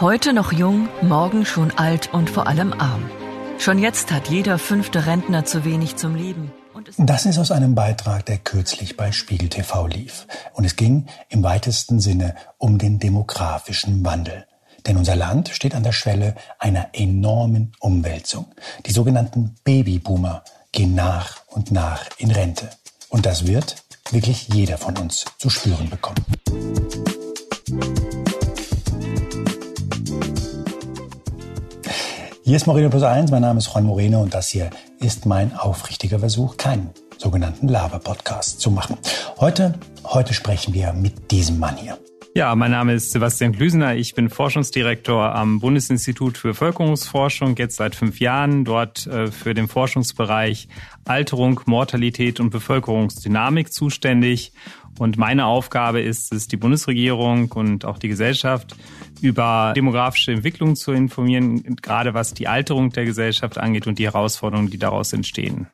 Heute noch jung, morgen schon alt und vor allem arm. Schon jetzt hat jeder fünfte Rentner zu wenig zum Leben. Das ist aus einem Beitrag, der kürzlich bei Spiegel TV lief. Und es ging im weitesten Sinne um den demografischen Wandel. Denn unser Land steht an der Schwelle einer enormen Umwälzung. Die sogenannten Babyboomer gehen nach und nach in Rente. Und das wird wirklich jeder von uns zu spüren bekommen. Hier ist Moreno Plus 1, mein Name ist Juan Moreno und das hier ist mein aufrichtiger Versuch, keinen sogenannten Lava-Podcast zu machen. Heute, heute sprechen wir mit diesem Mann hier. Ja, mein Name ist Sebastian Glüsener. Ich bin Forschungsdirektor am Bundesinstitut für Bevölkerungsforschung, jetzt seit fünf Jahren, dort äh, für den Forschungsbereich Alterung, Mortalität und Bevölkerungsdynamik zuständig. Und meine Aufgabe ist es, die Bundesregierung und auch die Gesellschaft über demografische Entwicklungen zu informieren, gerade was die Alterung der Gesellschaft angeht und die Herausforderungen, die daraus entstehen.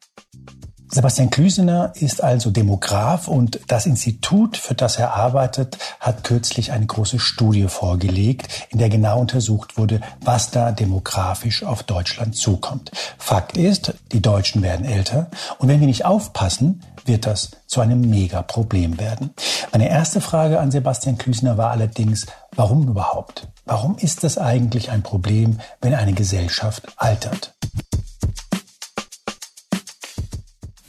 Sebastian Klüsener ist also Demograf und das Institut, für das er arbeitet, hat kürzlich eine große Studie vorgelegt, in der genau untersucht wurde, was da demografisch auf Deutschland zukommt. Fakt ist, die Deutschen werden älter und wenn wir nicht aufpassen, wird das zu einem Megaproblem werden. Meine erste Frage an Sebastian Klüsener war allerdings, warum überhaupt? Warum ist das eigentlich ein Problem, wenn eine Gesellschaft altert?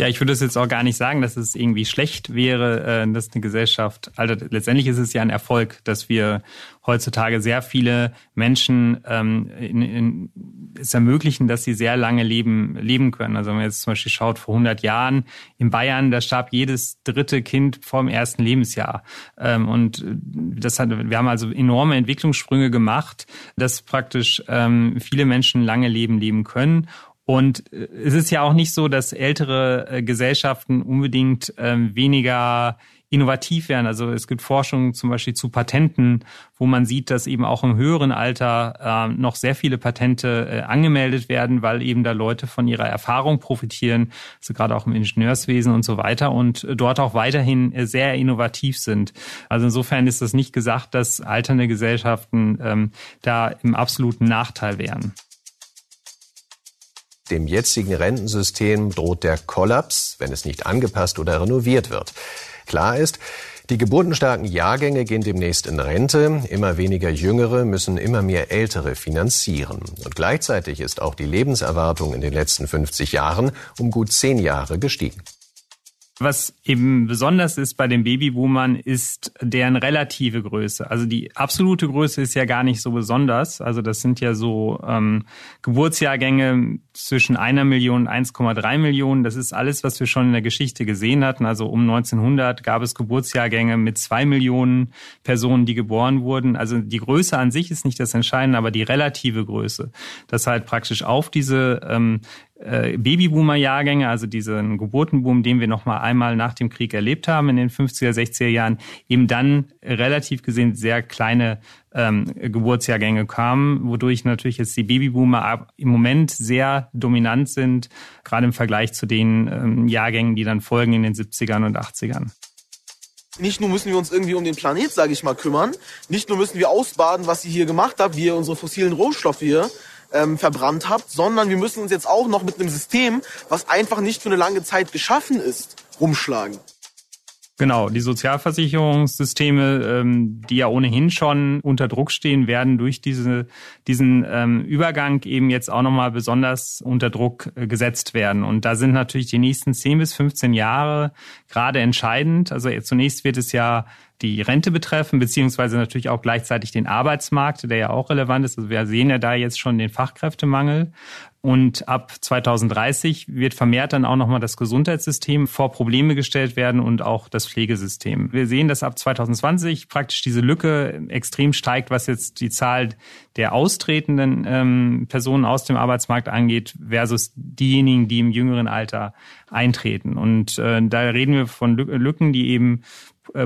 Ja, ich würde es jetzt auch gar nicht sagen, dass es irgendwie schlecht wäre, äh, dass eine Gesellschaft altert. Letztendlich ist es ja ein Erfolg, dass wir heutzutage sehr viele Menschen ähm, in, in, es ermöglichen, dass sie sehr lange leben, leben können. Also wenn man jetzt zum Beispiel schaut, vor 100 Jahren in Bayern, da starb jedes dritte Kind vor dem ersten Lebensjahr. Ähm, und das hat, wir haben also enorme Entwicklungssprünge gemacht, dass praktisch ähm, viele Menschen lange leben, leben können. Und äh, es ist ja auch nicht so, dass ältere äh, Gesellschaften unbedingt ähm, weniger innovativ werden. Also es gibt Forschung zum Beispiel zu Patenten, wo man sieht, dass eben auch im höheren Alter äh, noch sehr viele Patente äh, angemeldet werden, weil eben da Leute von ihrer Erfahrung profitieren, also gerade auch im Ingenieurswesen und so weiter und dort auch weiterhin sehr innovativ sind. Also insofern ist das nicht gesagt, dass alternde Gesellschaften ähm, da im absoluten Nachteil wären. Dem jetzigen Rentensystem droht der Kollaps, wenn es nicht angepasst oder renoviert wird. Klar ist, die geburtenstarken Jahrgänge gehen demnächst in Rente, immer weniger Jüngere müssen immer mehr Ältere finanzieren. Und gleichzeitig ist auch die Lebenserwartung in den letzten 50 Jahren um gut zehn Jahre gestiegen. Was eben besonders ist bei den Babyboomern, ist deren relative Größe. Also die absolute Größe ist ja gar nicht so besonders. Also das sind ja so ähm, Geburtsjahrgänge zwischen einer Million und 1,3 Millionen. Das ist alles, was wir schon in der Geschichte gesehen hatten. Also um 1900 gab es Geburtsjahrgänge mit zwei Millionen Personen, die geboren wurden. Also die Größe an sich ist nicht das Entscheidende, aber die relative Größe. Das halt praktisch auf diese ähm, äh, Babyboomer-Jahrgänge, also diesen Geburtenboom, den wir noch mal einmal nach dem Krieg erlebt haben in den 50er, 60er Jahren, eben dann relativ gesehen sehr kleine ähm, Geburtsjahrgänge kamen, wodurch natürlich jetzt die Babyboomer im Moment sehr dominant sind, gerade im Vergleich zu den ähm, Jahrgängen, die dann folgen in den 70ern und 80ern. Nicht nur müssen wir uns irgendwie um den Planet, sage ich mal, kümmern, nicht nur müssen wir ausbaden, was ihr hier gemacht habt, wie ihr unsere fossilen Rohstoffe hier ähm, verbrannt habt, sondern wir müssen uns jetzt auch noch mit einem System, was einfach nicht für eine lange Zeit geschaffen ist, rumschlagen. Genau, die Sozialversicherungssysteme, ähm, die ja ohnehin schon unter Druck stehen, werden durch diese, diesen ähm, Übergang eben jetzt auch nochmal besonders unter Druck äh, gesetzt werden. Und da sind natürlich die nächsten 10 bis 15 Jahre gerade entscheidend. Also zunächst wird es ja die Rente betreffen, beziehungsweise natürlich auch gleichzeitig den Arbeitsmarkt, der ja auch relevant ist. Also wir sehen ja da jetzt schon den Fachkräftemangel. Und ab 2030 wird vermehrt dann auch nochmal das Gesundheitssystem vor Probleme gestellt werden und auch das Pflegesystem. Wir sehen, dass ab 2020 praktisch diese Lücke extrem steigt, was jetzt die Zahl der austretenden ähm, Personen aus dem Arbeitsmarkt angeht, versus diejenigen, die im jüngeren Alter eintreten. Und äh, da reden wir von Lücken, die eben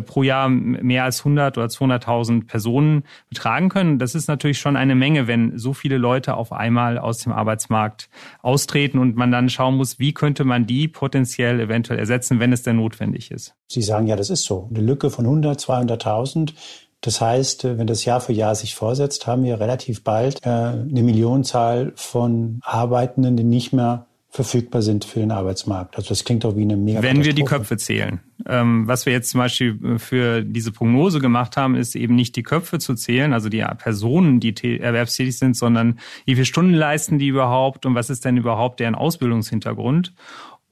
pro Jahr mehr als 100 oder 200.000 Personen betragen können. Das ist natürlich schon eine Menge, wenn so viele Leute auf einmal aus dem Arbeitsmarkt austreten und man dann schauen muss, wie könnte man die potenziell eventuell ersetzen, wenn es denn notwendig ist. Sie sagen ja, das ist so. Eine Lücke von 100, 200.000 Das heißt, wenn das Jahr für Jahr sich vorsetzt, haben wir relativ bald eine Millionenzahl von Arbeitenden, die nicht mehr verfügbar sind für den Arbeitsmarkt. Also das klingt auch wie eine mega Wenn wir die Köpfe zählen. Ähm, was wir jetzt zum Beispiel äh, für diese Prognose gemacht haben, ist eben nicht die Köpfe zu zählen, also die Personen, die erwerbstätig sind, sondern wie viele Stunden leisten die überhaupt und was ist denn überhaupt deren Ausbildungshintergrund?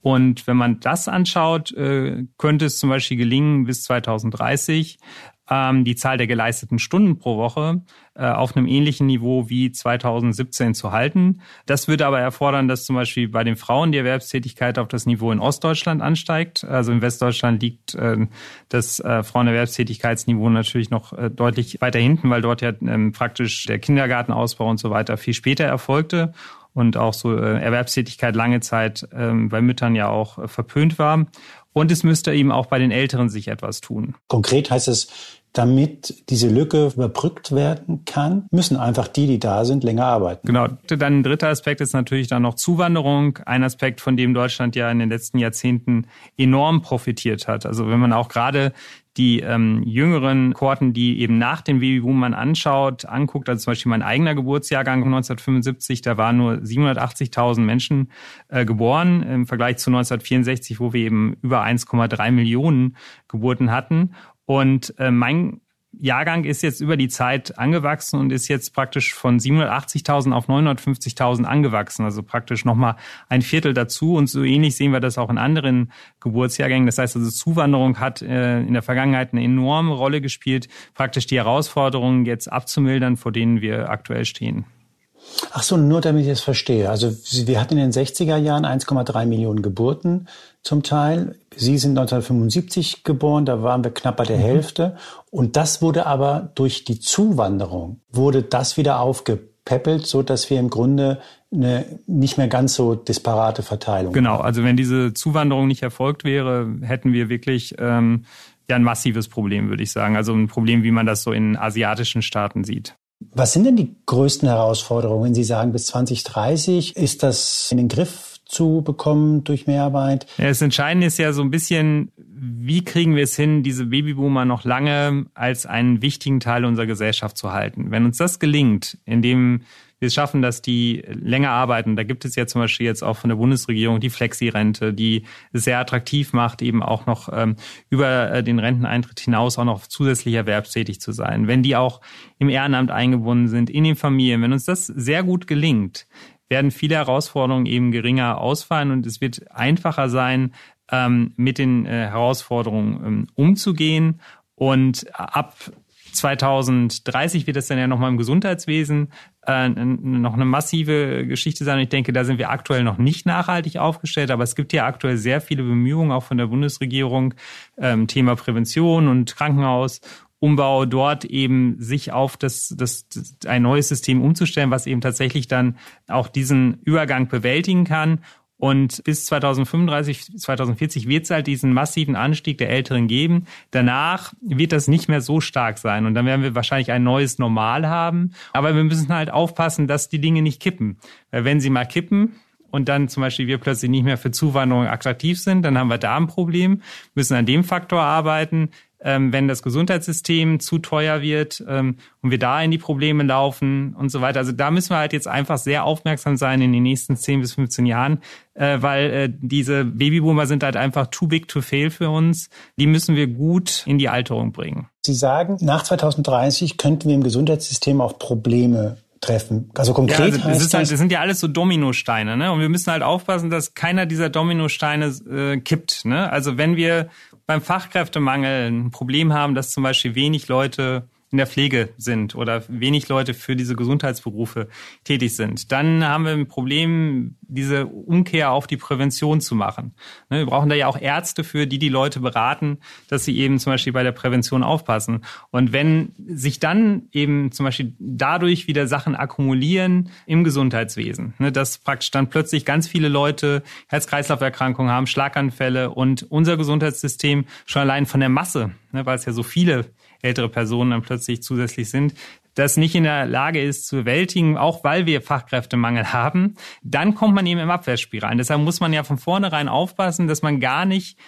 Und wenn man das anschaut, äh, könnte es zum Beispiel gelingen, bis 2030 ähm, die Zahl der geleisteten Stunden pro Woche äh, auf einem ähnlichen Niveau wie 2017 zu halten. Das würde aber erfordern, dass zum Beispiel bei den Frauen die Erwerbstätigkeit auf das Niveau in Ostdeutschland ansteigt. Also in Westdeutschland liegt äh, das äh, Frauenerwerbstätigkeitsniveau natürlich noch äh, deutlich weiter hinten, weil dort ja ähm, praktisch der Kindergartenausbau und so weiter viel später erfolgte und auch so äh, Erwerbstätigkeit lange Zeit ähm, bei Müttern ja auch äh, verpönt war. Und es müsste eben auch bei den Älteren sich etwas tun. Konkret heißt es, damit diese Lücke überbrückt werden kann, müssen einfach die, die da sind, länger arbeiten. Genau. Dann ein dritter Aspekt ist natürlich dann noch Zuwanderung. Ein Aspekt, von dem Deutschland ja in den letzten Jahrzehnten enorm profitiert hat. Also wenn man auch gerade die ähm, jüngeren Kohorten, die eben nach dem Babyboom man anschaut, anguckt, also zum Beispiel mein eigener Geburtsjahrgang 1975, da waren nur 780.000 Menschen äh, geboren im Vergleich zu 1964, wo wir eben über 1,3 Millionen Geburten hatten. Und äh, mein Jahrgang ist jetzt über die Zeit angewachsen und ist jetzt praktisch von 780.000 auf 950.000 angewachsen, also praktisch nochmal ein Viertel dazu. Und so ähnlich sehen wir das auch in anderen Geburtsjahrgängen. Das heißt also, Zuwanderung hat äh, in der Vergangenheit eine enorme Rolle gespielt, praktisch die Herausforderungen jetzt abzumildern, vor denen wir aktuell stehen. Ach so, nur damit ich es verstehe. Also wir hatten in den 60er Jahren 1,3 Millionen Geburten zum Teil. Sie sind 1975 geboren, da waren wir knapp bei der mhm. Hälfte. Und das wurde aber durch die Zuwanderung, wurde das wieder aufgepäppelt, so dass wir im Grunde eine nicht mehr ganz so disparate Verteilung Genau, also wenn diese Zuwanderung nicht erfolgt wäre, hätten wir wirklich ähm, ja ein massives Problem, würde ich sagen. Also ein Problem, wie man das so in asiatischen Staaten sieht. Was sind denn die größten Herausforderungen, wenn Sie sagen, bis 2030 ist das in den Griff zu bekommen durch Mehrarbeit? Ja, das Entscheidende ist ja so ein bisschen, wie kriegen wir es hin, diese Babyboomer noch lange als einen wichtigen Teil unserer Gesellschaft zu halten? Wenn uns das gelingt, indem wir es schaffen, dass die länger arbeiten. Da gibt es ja zum Beispiel jetzt auch von der Bundesregierung die Flexi-Rente, die es sehr attraktiv macht, eben auch noch ähm, über äh, den Renteneintritt hinaus auch noch zusätzlich erwerbstätig zu sein. Wenn die auch im Ehrenamt eingebunden sind, in den Familien, wenn uns das sehr gut gelingt, werden viele Herausforderungen eben geringer ausfallen und es wird einfacher sein, ähm, mit den äh, Herausforderungen ähm, umzugehen. Und ab 2030 wird es dann ja nochmal im Gesundheitswesen äh, noch eine massive Geschichte sein. ich denke, da sind wir aktuell noch nicht nachhaltig aufgestellt, aber es gibt ja aktuell sehr viele Bemühungen auch von der Bundesregierung, ähm, Thema Prävention und Krankenhaus. Umbau dort eben sich auf das, das, das ein neues System umzustellen, was eben tatsächlich dann auch diesen Übergang bewältigen kann und bis 2035, 2040 wird es halt diesen massiven Anstieg der Älteren geben. Danach wird das nicht mehr so stark sein. Und dann werden wir wahrscheinlich ein neues Normal haben. Aber wir müssen halt aufpassen, dass die Dinge nicht kippen. Weil wenn sie mal kippen, und dann zum Beispiel wir plötzlich nicht mehr für Zuwanderung attraktiv sind, dann haben wir da ein Problem, müssen an dem Faktor arbeiten wenn das Gesundheitssystem zu teuer wird ähm, und wir da in die Probleme laufen und so weiter. Also da müssen wir halt jetzt einfach sehr aufmerksam sein in den nächsten 10 bis 15 Jahren, äh, weil äh, diese Babyboomer sind halt einfach too big to fail für uns. Die müssen wir gut in die Alterung bringen. Sie sagen, nach 2030 könnten wir im Gesundheitssystem auch Probleme treffen. Also konkret ja, also das, halt, das sind ja alles so Dominosteine, ne? Und wir müssen halt aufpassen, dass keiner dieser Dominosteine äh, kippt. Ne? Also wenn wir beim Fachkräftemangel ein Problem haben, dass zum Beispiel wenig Leute in der Pflege sind oder wenig Leute für diese Gesundheitsberufe tätig sind, dann haben wir ein Problem, diese Umkehr auf die Prävention zu machen. Ne, wir brauchen da ja auch Ärzte für, die die Leute beraten, dass sie eben zum Beispiel bei der Prävention aufpassen. Und wenn sich dann eben zum Beispiel dadurch wieder Sachen akkumulieren im Gesundheitswesen, ne, dass praktisch dann plötzlich ganz viele Leute Herz-Kreislauf-Erkrankungen haben, Schlaganfälle und unser Gesundheitssystem schon allein von der Masse, ne, weil es ja so viele ältere Personen dann plötzlich zusätzlich sind, das nicht in der Lage ist zu bewältigen, auch weil wir Fachkräftemangel haben, dann kommt man eben im Abwärtsspiral. Deshalb muss man ja von vornherein aufpassen, dass man gar nicht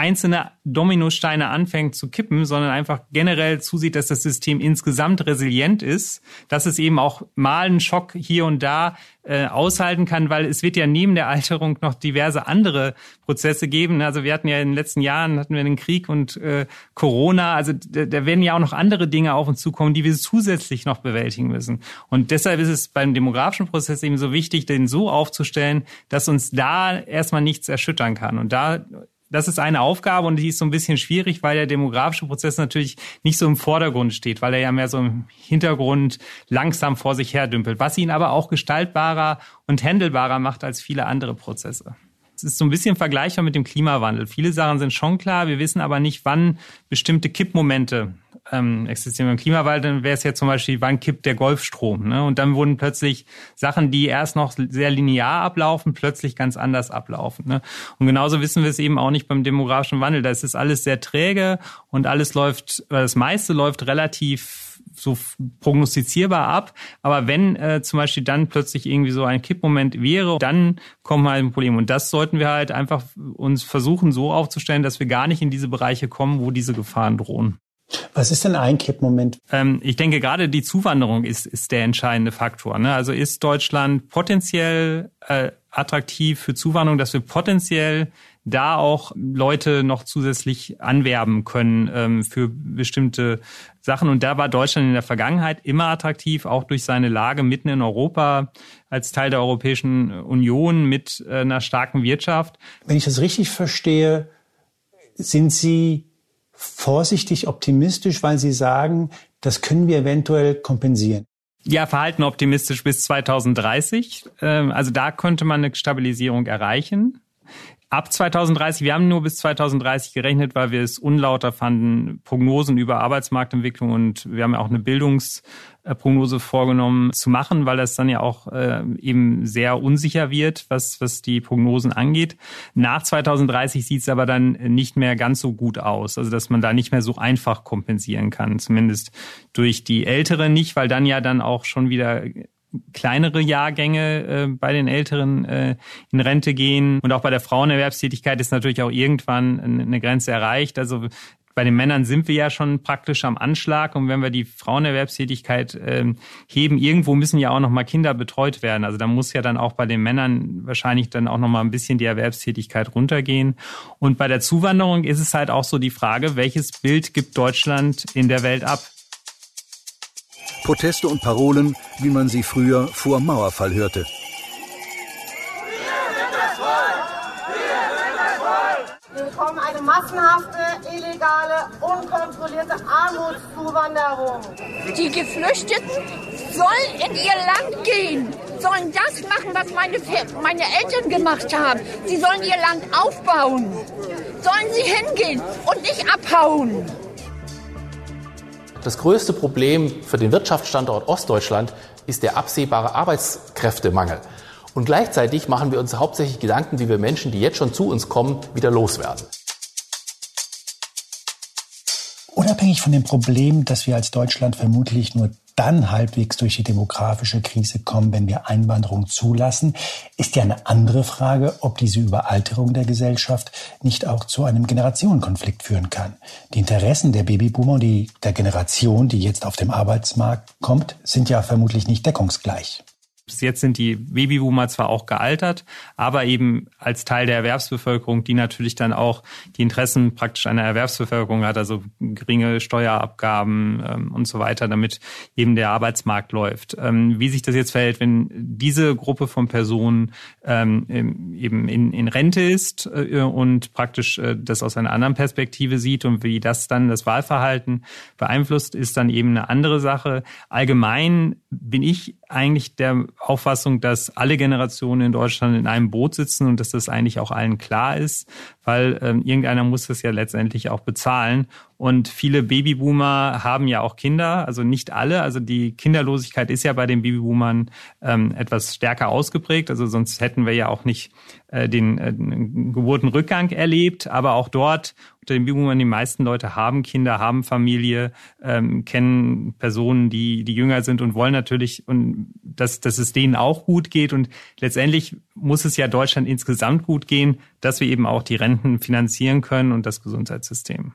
einzelne Dominosteine anfängt zu kippen, sondern einfach generell zusieht, dass das System insgesamt resilient ist, dass es eben auch mal einen Schock hier und da äh, aushalten kann, weil es wird ja neben der Alterung noch diverse andere Prozesse geben. Also wir hatten ja in den letzten Jahren hatten wir den Krieg und äh, Corona, also da, da werden ja auch noch andere Dinge auf uns zukommen, die wir zusätzlich noch bewältigen müssen. Und deshalb ist es beim demografischen Prozess eben so wichtig, den so aufzustellen, dass uns da erstmal nichts erschüttern kann. Und da das ist eine Aufgabe und die ist so ein bisschen schwierig, weil der demografische Prozess natürlich nicht so im Vordergrund steht, weil er ja mehr so im Hintergrund langsam vor sich her dümpelt, was ihn aber auch gestaltbarer und handelbarer macht als viele andere Prozesse. Es ist so ein bisschen vergleichbar mit dem Klimawandel. Viele Sachen sind schon klar, wir wissen aber nicht, wann bestimmte Kippmomente ähm, existieren. Beim Klimawandel wäre es ja zum Beispiel, wann kippt der Golfstrom? Ne? Und dann wurden plötzlich Sachen, die erst noch sehr linear ablaufen, plötzlich ganz anders ablaufen. Ne? Und genauso wissen wir es eben auch nicht beim demografischen Wandel. Da ist es alles sehr träge und alles läuft, das meiste läuft relativ so prognostizierbar ab. Aber wenn äh, zum Beispiel dann plötzlich irgendwie so ein Kippmoment wäre, dann kommt halt ein Problem. Und das sollten wir halt einfach uns versuchen so aufzustellen, dass wir gar nicht in diese Bereiche kommen, wo diese Gefahren drohen. Was ist denn ein Kippmoment? Ähm, ich denke, gerade die Zuwanderung ist, ist der entscheidende Faktor. Ne? Also ist Deutschland potenziell äh, attraktiv für Zuwanderung, dass wir potenziell da auch Leute noch zusätzlich anwerben können ähm, für bestimmte Sachen. Und da war Deutschland in der Vergangenheit immer attraktiv, auch durch seine Lage mitten in Europa als Teil der Europäischen Union mit äh, einer starken Wirtschaft. Wenn ich das richtig verstehe, sind Sie vorsichtig optimistisch, weil Sie sagen, das können wir eventuell kompensieren. Ja, verhalten optimistisch bis 2030. Ähm, also da könnte man eine Stabilisierung erreichen ab 2030, wir haben nur bis 2030 gerechnet, weil wir es unlauter fanden, Prognosen über Arbeitsmarktentwicklung und wir haben ja auch eine Bildungsprognose vorgenommen zu machen, weil das dann ja auch äh, eben sehr unsicher wird, was, was die Prognosen angeht. Nach 2030 sieht es aber dann nicht mehr ganz so gut aus, also dass man da nicht mehr so einfach kompensieren kann, zumindest durch die Älteren nicht, weil dann ja dann auch schon wieder kleinere Jahrgänge äh, bei den Älteren äh, in Rente gehen. Und auch bei der Frauenerwerbstätigkeit ist natürlich auch irgendwann eine Grenze erreicht. Also bei den Männern sind wir ja schon praktisch am Anschlag und wenn wir die Frauenerwerbstätigkeit ähm, heben, irgendwo müssen ja auch noch mal Kinder betreut werden. Also da muss ja dann auch bei den Männern wahrscheinlich dann auch noch mal ein bisschen die Erwerbstätigkeit runtergehen. Und bei der Zuwanderung ist es halt auch so die Frage, welches Bild gibt Deutschland in der Welt ab? Proteste und Parolen, wie man sie früher vor Mauerfall hörte. Wir bekommen eine massenhafte, illegale, unkontrollierte Armutszuwanderung. Die Geflüchteten sollen in ihr Land gehen, sollen das machen, was meine, meine Eltern gemacht haben. Sie sollen ihr Land aufbauen. Sollen sie hingehen und nicht abhauen. Das größte Problem für den Wirtschaftsstandort Ostdeutschland ist der absehbare Arbeitskräftemangel. Und gleichzeitig machen wir uns hauptsächlich Gedanken, wie wir Menschen, die jetzt schon zu uns kommen, wieder loswerden. Unabhängig von dem Problem, dass wir als Deutschland vermutlich nur dann halbwegs durch die demografische Krise kommen, wenn wir Einwanderung zulassen, ist ja eine andere Frage, ob diese Überalterung der Gesellschaft nicht auch zu einem Generationenkonflikt führen kann. Die Interessen der Babyboomer und die der Generation, die jetzt auf dem Arbeitsmarkt kommt, sind ja vermutlich nicht deckungsgleich. Bis jetzt sind die Babyboomer zwar auch gealtert, aber eben als Teil der Erwerbsbevölkerung, die natürlich dann auch die Interessen praktisch einer Erwerbsbevölkerung hat, also geringe Steuerabgaben ähm, und so weiter, damit eben der Arbeitsmarkt läuft. Ähm, wie sich das jetzt verhält, wenn diese Gruppe von Personen ähm, eben in, in Rente ist äh, und praktisch äh, das aus einer anderen Perspektive sieht und wie das dann das Wahlverhalten beeinflusst, ist dann eben eine andere Sache. Allgemein bin ich eigentlich der Auffassung, dass alle Generationen in Deutschland in einem Boot sitzen und dass das eigentlich auch allen klar ist, weil ähm, irgendeiner muss das ja letztendlich auch bezahlen. Und viele Babyboomer haben ja auch Kinder, also nicht alle. Also die Kinderlosigkeit ist ja bei den Babyboomern ähm, etwas stärker ausgeprägt. Also sonst hätten wir ja auch nicht äh, den äh, Geburtenrückgang erlebt. Aber auch dort unter den Babyboomern die meisten Leute haben Kinder, haben Familie, ähm, kennen Personen, die die jünger sind und wollen natürlich und dass dass es denen auch gut geht. Und letztendlich muss es ja Deutschland insgesamt gut gehen. Dass wir eben auch die Renten finanzieren können und das Gesundheitssystem.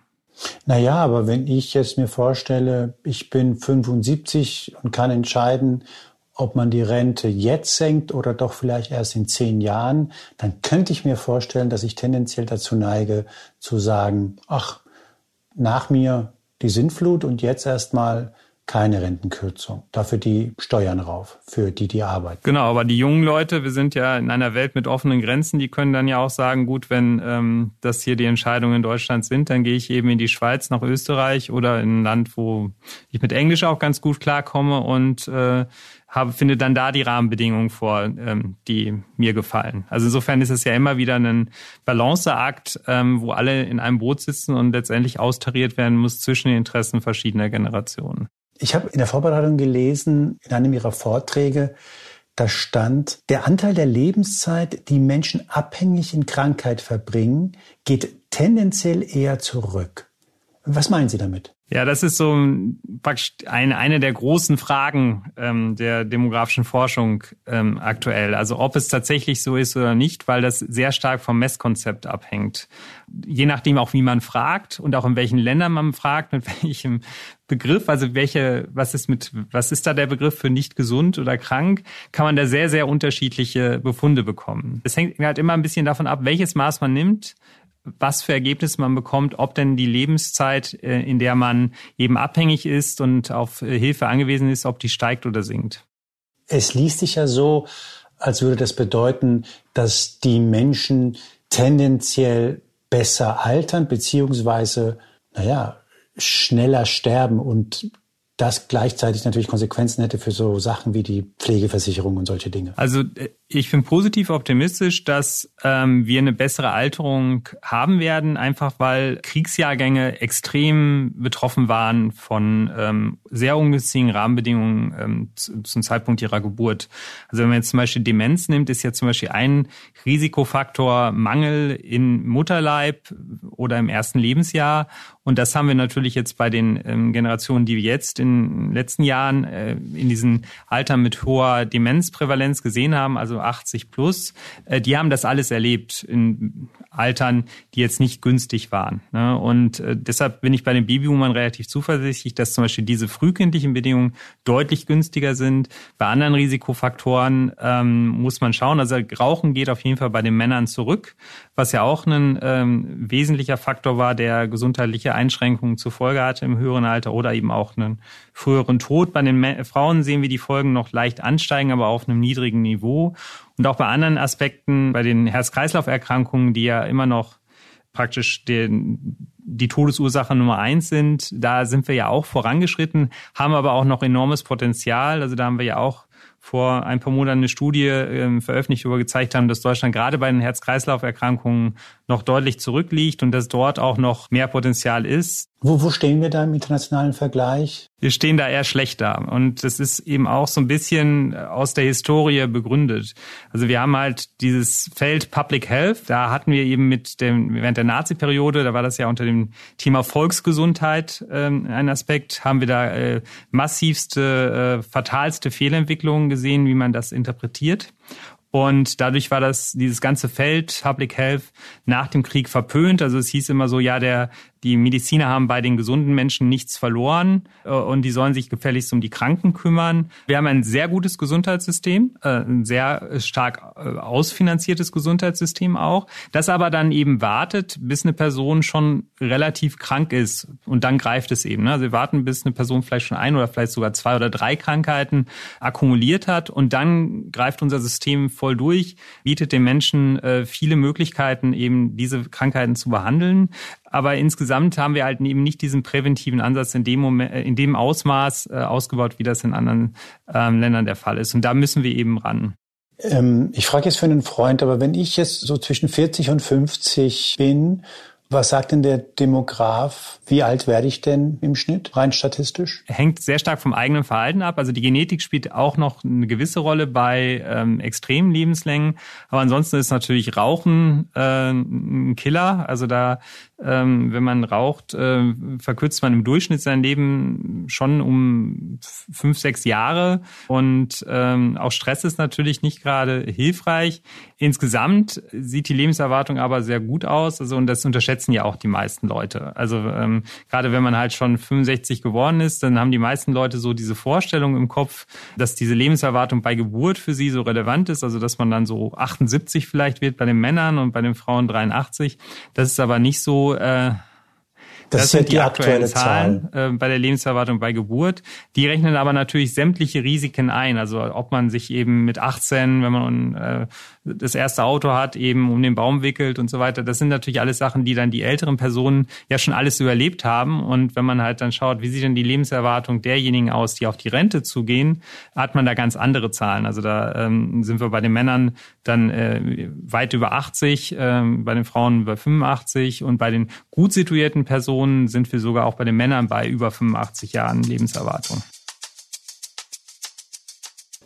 Naja, aber wenn ich jetzt mir vorstelle, ich bin 75 und kann entscheiden, ob man die Rente jetzt senkt oder doch vielleicht erst in zehn Jahren, dann könnte ich mir vorstellen, dass ich tendenziell dazu neige zu sagen, ach, nach mir die Sintflut und jetzt erstmal keine Rentenkürzung. Dafür die Steuern rauf, für die, die arbeiten. Genau, aber die jungen Leute, wir sind ja in einer Welt mit offenen Grenzen, die können dann ja auch sagen, gut, wenn ähm, das hier die Entscheidungen in Deutschland sind, dann gehe ich eben in die Schweiz, nach Österreich oder in ein Land, wo ich mit Englisch auch ganz gut klarkomme und äh, habe, finde dann da die Rahmenbedingungen vor, ähm, die mir gefallen. Also insofern ist es ja immer wieder ein Balanceakt, ähm, wo alle in einem Boot sitzen und letztendlich austariert werden muss zwischen den Interessen verschiedener Generationen. Ich habe in der Vorbereitung gelesen, in einem Ihrer Vorträge, da stand, der Anteil der Lebenszeit, die Menschen abhängig in Krankheit verbringen, geht tendenziell eher zurück. Was meinen Sie damit? Ja, das ist so praktisch eine, eine der großen Fragen ähm, der demografischen Forschung ähm, aktuell. Also ob es tatsächlich so ist oder nicht, weil das sehr stark vom Messkonzept abhängt. Je nachdem auch, wie man fragt und auch in welchen Ländern man fragt, mit welchem Begriff, also welche, was ist mit, was ist da der Begriff für nicht gesund oder krank, kann man da sehr, sehr unterschiedliche Befunde bekommen. Es hängt halt immer ein bisschen davon ab, welches Maß man nimmt was für Ergebnisse man bekommt, ob denn die Lebenszeit, äh, in der man eben abhängig ist und auf äh, Hilfe angewiesen ist, ob die steigt oder sinkt. Es liest sich ja so, als würde das bedeuten, dass die Menschen tendenziell besser altern, beziehungsweise, naja, schneller sterben und das gleichzeitig natürlich Konsequenzen hätte für so Sachen wie die Pflegeversicherung und solche Dinge. Also äh, ich bin positiv optimistisch, dass ähm, wir eine bessere Alterung haben werden, einfach weil Kriegsjahrgänge extrem betroffen waren von ähm, sehr ungünstigen Rahmenbedingungen ähm, zu, zum Zeitpunkt ihrer Geburt. Also wenn man jetzt zum Beispiel Demenz nimmt, ist ja zum Beispiel ein Risikofaktor Mangel in Mutterleib oder im ersten Lebensjahr. Und das haben wir natürlich jetzt bei den ähm, Generationen, die wir jetzt in den letzten Jahren äh, in diesen Altern mit hoher Demenzprävalenz gesehen haben, also 80 plus, äh, die haben das alles erlebt in Altern, die jetzt nicht günstig waren. Ne? Und äh, deshalb bin ich bei den Babyboomern relativ zuversichtlich, dass zum Beispiel diese frühkindlichen Bedingungen deutlich günstiger sind. Bei anderen Risikofaktoren ähm, muss man schauen. Also Rauchen geht auf jeden Fall bei den Männern zurück, was ja auch ein ähm, wesentlicher Faktor war, der gesundheitliche Einschränkungen zur Folge hatte im höheren Alter oder eben auch einen früheren Tod. Bei den Frauen sehen wir die Folgen noch leicht ansteigen, aber auf einem niedrigen Niveau. Und auch bei anderen Aspekten, bei den Herz-Kreislauf-Erkrankungen, die ja immer noch praktisch den, die Todesursache Nummer eins sind, da sind wir ja auch vorangeschritten, haben aber auch noch enormes Potenzial. Also da haben wir ja auch vor ein paar Monaten eine Studie äh, veröffentlicht, wo wir gezeigt haben, dass Deutschland gerade bei den Herz-Kreislauf-Erkrankungen noch deutlich zurückliegt und dass dort auch noch mehr Potenzial ist. Wo, wo stehen wir da im internationalen Vergleich? Wir stehen da eher schlechter. Und das ist eben auch so ein bisschen aus der Historie begründet. Also wir haben halt dieses Feld Public Health. Da hatten wir eben mit dem, während der Nazi-Periode, da war das ja unter dem Thema Volksgesundheit äh, ein Aspekt, haben wir da äh, massivste, äh, fatalste Fehlentwicklungen gesehen, wie man das interpretiert. Und dadurch war das, dieses ganze Feld Public Health nach dem Krieg verpönt. Also es hieß immer so, ja, der, die Mediziner haben bei den gesunden Menschen nichts verloren äh, und die sollen sich gefälligst um die Kranken kümmern. Wir haben ein sehr gutes Gesundheitssystem, äh, ein sehr stark äh, ausfinanziertes Gesundheitssystem auch, das aber dann eben wartet, bis eine Person schon relativ krank ist und dann greift es eben. Ne? Also wir warten, bis eine Person vielleicht schon ein oder vielleicht sogar zwei oder drei Krankheiten akkumuliert hat und dann greift unser System voll durch, bietet den Menschen viele Möglichkeiten, eben diese Krankheiten zu behandeln. Aber insgesamt haben wir halt eben nicht diesen präventiven Ansatz in dem Moment, äh, in dem Ausmaß äh, ausgebaut, wie das in anderen ähm, Ländern der Fall ist. Und da müssen wir eben ran. Ähm, ich frage jetzt für einen Freund, aber wenn ich jetzt so zwischen 40 und 50 bin was sagt denn der Demograf? Wie alt werde ich denn im Schnitt, rein statistisch? Hängt sehr stark vom eigenen Verhalten ab. Also die Genetik spielt auch noch eine gewisse Rolle bei ähm, extremen Lebenslängen. Aber ansonsten ist natürlich Rauchen äh, ein Killer. Also da Ähm, wenn man raucht, äh, verkürzt man im Durchschnitt sein Leben schon um fünf, sechs Jahre. Und ähm, auch Stress ist natürlich nicht gerade hilfreich. Insgesamt sieht die Lebenserwartung aber sehr gut aus. Also, und das unterschätzen ja auch die meisten Leute. Also ähm, gerade wenn man halt schon 65 geworden ist, dann haben die meisten Leute so diese Vorstellung im Kopf, dass diese Lebenserwartung bei Geburt für sie so relevant ist. Also dass man dann so 78 vielleicht wird bei den Männern und bei den Frauen 83. Das ist aber nicht so. jo eh, das, das sind die, die aktuellen Zahlen äh, bei der Lebenserwartung bei Geburt. Die rechnen aber natürlich sämtliche Risiken ein. Also ob man sich eben mit 18, wenn man äh, das erste Auto hat, eben um den Baum wickelt und so weiter. Das sind natürlich alles Sachen, die dann die älteren Personen ja schon alles überlebt haben. Und wenn man halt dann schaut, wie sieht denn die Lebenserwartung derjenigen aus, die auf die Rente zugehen, hat man da ganz andere Zahlen. Also da ähm, sind wir bei den Männern dann äh, weit über 80, äh, bei den Frauen über 85 und bei den gut situierten Personen sind wir sogar auch bei den Männern bei über 85 Jahren Lebenserwartung.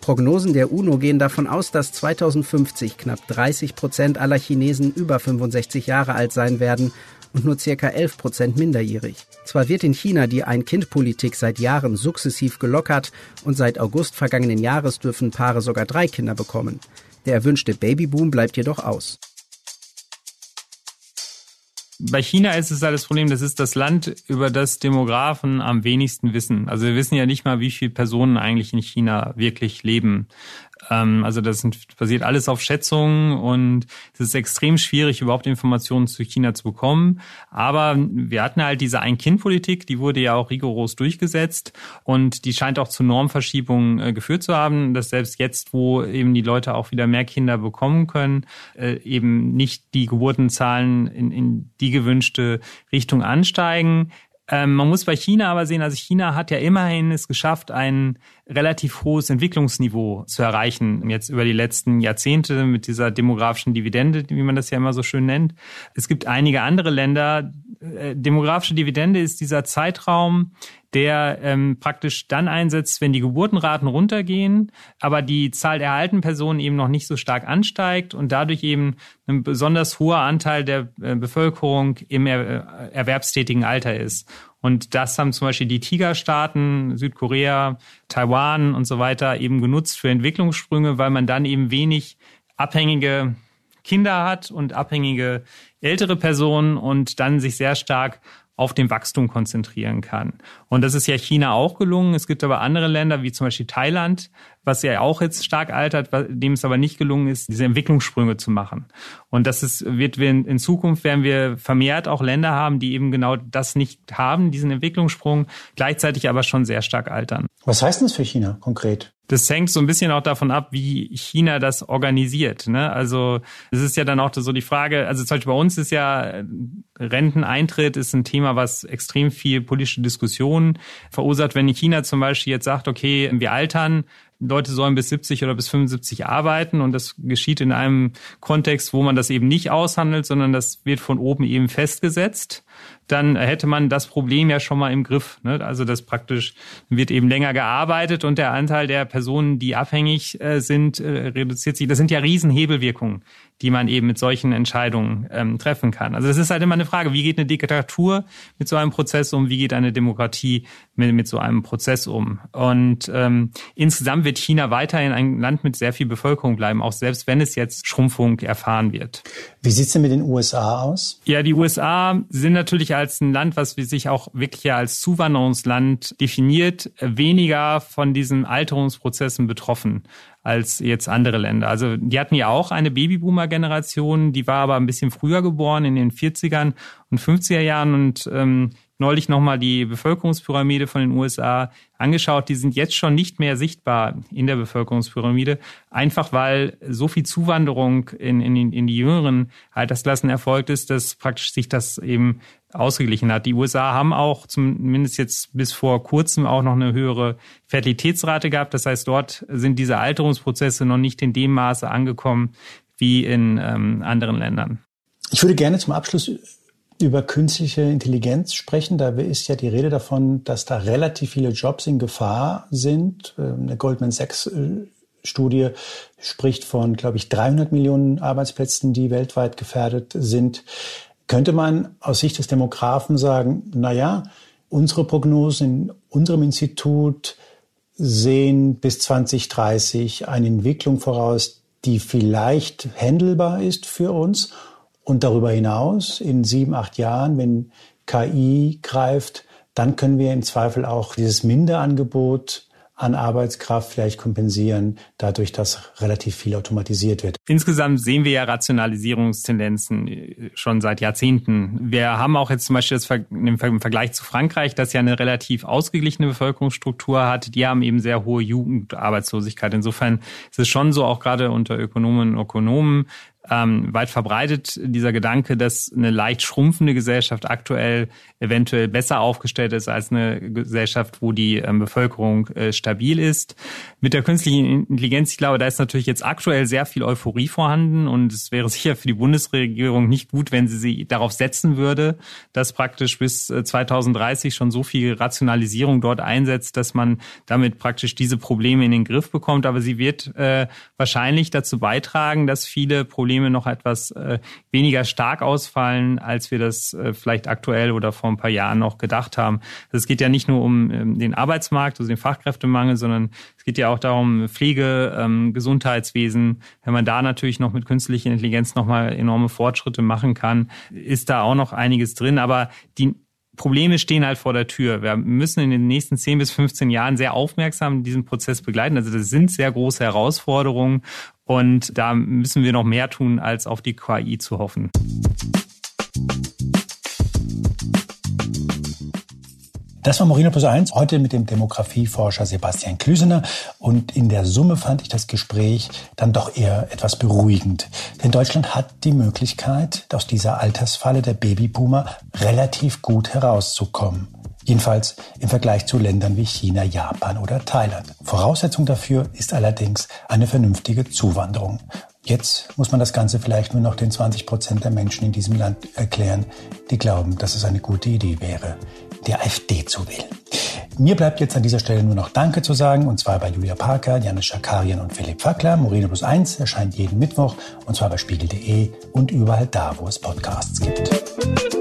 Prognosen der UNO gehen davon aus, dass 2050 knapp 30 Prozent aller Chinesen über 65 Jahre alt sein werden und nur circa 11 Prozent minderjährig. Zwar wird in China die Ein-Kind-Politik seit Jahren sukzessiv gelockert und seit August vergangenen Jahres dürfen Paare sogar drei Kinder bekommen. Der erwünschte Babyboom bleibt jedoch aus. Bei China ist es halt das Problem, das ist das Land, über das Demografen am wenigsten wissen. Also wir wissen ja nicht mal, wie viele Personen eigentlich in China wirklich leben. Ähm, also das basiert alles auf Schätzungen und es ist extrem schwierig, überhaupt Informationen zu China zu bekommen. Aber wir hatten halt diese Ein-Kind-Politik, die wurde ja auch rigoros durchgesetzt und die scheint auch zu Normverschiebungen äh, geführt zu haben, dass selbst jetzt, wo eben die Leute auch wieder mehr Kinder bekommen können, äh, eben nicht die Geburtenzahlen in, in die gewünschte Richtung ansteigen. Ähm, man muss bei China aber sehen, also China hat ja immerhin es geschafft, ein relativ hohes Entwicklungsniveau zu erreichen, jetzt über die letzten Jahrzehnte mit dieser demografischen Dividende, wie man das ja immer so schön nennt. Es gibt einige andere Länder. Äh, demografische Dividende ist dieser Zeitraum, der ähm, praktisch dann einsetzt, wenn die Geburtenraten runtergehen, aber die Zahl der erhaltenen Personen eben noch nicht so stark ansteigt und dadurch eben ein besonders hoher Anteil der äh, Bevölkerung im er erwerbstätigen Alter ist. Und das haben zum Beispiel die Tigerstaaten, Südkorea, Taiwan und so weiter eben genutzt für Entwicklungssprünge, weil man dann eben wenig abhängige Kinder hat und abhängige ältere Personen und dann sich sehr stark auf dem Wachstum konzentrieren kann. Und das ist ja China auch gelungen. Es gibt aber andere Länder, wie zum Beispiel Thailand, was ja auch jetzt stark altert, dem es aber nicht gelungen ist, diese Entwicklungssprünge zu machen. Und das ist, wird wir in Zukunft werden wir vermehrt auch Länder haben, die eben genau das nicht haben, diesen Entwicklungssprung, gleichzeitig aber schon sehr stark altern. Was heißt denn das für China konkret? Das hängt so ein bisschen auch davon ab, wie China das organisiert. Ne? Also es ist ja dann auch so die Frage, also zum Beispiel bei uns ist ja Renteneintritt ist ein Thema, was extrem viel politische Diskussionen verursacht. Wenn China zum Beispiel jetzt sagt, okay, wir altern, Leute sollen bis 70 oder bis 75 arbeiten und das geschieht in einem Kontext, wo man das eben nicht aushandelt, sondern das wird von oben eben festgesetzt dann hätte man das Problem ja schon mal im Griff. Ne? Also das praktisch wird eben länger gearbeitet und der Anteil der Personen, die abhängig äh, sind, äh, reduziert sich. Das sind ja Riesenhebelwirkungen, die man eben mit solchen Entscheidungen ähm, treffen kann. Also das ist halt immer eine Frage, wie geht eine Diktatur mit so einem Prozess um, wie geht eine Demokratie mit, mit so einem Prozess um. Und ähm, insgesamt wird China weiterhin ein Land mit sehr viel Bevölkerung bleiben, auch selbst wenn es jetzt Schrumpfung erfahren wird. Wie sieht's denn mit den USA aus? Ja, die USA sind natürlich als ein Land, was sich auch wirklich als Zuwanderungsland definiert, weniger von diesen Alterungsprozessen betroffen als jetzt andere Länder. Also die hatten ja auch eine Babyboomer-Generation, die war aber ein bisschen früher geboren, in den 40ern und 50er Jahren und ähm, neulich nochmal die Bevölkerungspyramide von den USA angeschaut. Die sind jetzt schon nicht mehr sichtbar in der Bevölkerungspyramide, einfach weil so viel Zuwanderung in, in, in die jüngeren Altersklassen erfolgt ist, dass praktisch sich das eben ausgeglichen hat. Die USA haben auch zumindest jetzt bis vor kurzem auch noch eine höhere Fertilitätsrate gehabt. Das heißt, dort sind diese Alterungsprozesse noch nicht in dem Maße angekommen wie in ähm, anderen Ländern. Ich würde gerne zum Abschluss über künstliche Intelligenz sprechen. Da ist ja die Rede davon, dass da relativ viele Jobs in Gefahr sind. Ähm, eine Goldman Sachs äh, Studie spricht von, glaube ich, 300 Millionen Arbeitsplätzen, die weltweit gefährdet sind. Könnte man aus Sicht des Demografen sagen, na ja, unsere Prognosen in unserem Institut sehen bis 2030 eine Entwicklung voraus, die vielleicht händelbar ist für uns. Und darüber hinaus, in sieben, acht Jahren, wenn KI greift, dann können wir im Zweifel auch dieses Minderangebot an Arbeitskraft vielleicht kompensieren, dadurch, dass relativ viel automatisiert wird. Insgesamt sehen wir ja Rationalisierungstendenzen äh, schon seit Jahrzehnten. Wir haben auch jetzt zum Beispiel das im Vergleich zu Frankreich, das ja eine relativ ausgeglichene Bevölkerungsstruktur hat. Die haben eben sehr hohe Jugendarbeitslosigkeit. Insofern ist es schon so, auch gerade unter Ökonomen und Ökonomen, ähm, weit verbreitet dieser Gedanke, dass eine leicht schrumpfende Gesellschaft aktuell eventuell besser aufgestellt ist als eine Gesellschaft, wo die ähm, Bevölkerung äh, stabil ist. Mit der künstlichen Intelligenz, ich glaube, da ist natürlich jetzt aktuell sehr viel Euphorie vorhanden und es wäre sicher für die Bundesregierung nicht gut, wenn sie sie darauf setzen würde, dass praktisch bis äh, 2030 schon so viel Rationalisierung dort einsetzt, dass man damit praktisch diese Probleme in den Griff bekommt. Aber sie wird äh, wahrscheinlich dazu beitragen, dass viele Probleme noch etwas äh, weniger stark ausfallen, als wir das äh, vielleicht aktuell oder vor ein paar Jahren noch gedacht haben. Es geht ja nicht nur um ähm, den Arbeitsmarkt, also den Fachkräftemangel, sondern es geht ja auch darum, Pflege, ähm, Gesundheitswesen. Wenn man da natürlich noch mit künstlicher Intelligenz nochmal enorme Fortschritte machen kann, ist da auch noch einiges drin. Aber die Probleme stehen halt vor der Tür. Wir müssen in den nächsten 10 bis 15 Jahren sehr aufmerksam diesen Prozess begleiten. Also das sind sehr große Herausforderungen und da müssen wir noch mehr tun, als auf die KI zu hoffen. Das war Morino Plus 1, heute mit dem Demografieforscher Sebastian Klüsener. Und in der Summe fand ich das Gespräch dann doch eher etwas beruhigend. Denn Deutschland hat die Möglichkeit, aus dieser Altersfalle der Babyboomer relativ gut herauszukommen. Jedenfalls im Vergleich zu Ländern wie China, Japan oder Thailand. Voraussetzung dafür ist allerdings eine vernünftige Zuwanderung. Jetzt muss man das Ganze vielleicht nur noch den 20 Prozent der Menschen in diesem Land erklären, die glauben, dass es eine gute Idee wäre der AfD zu wählen. Mir bleibt jetzt an dieser Stelle nur noch Danke zu sagen, und zwar bei Julia Parker, Janis Schakarian und Philipp Fackler. Moreno Plus 1 erscheint jeden Mittwoch, und zwar bei spiegel.de und überall da, wo es Podcasts gibt.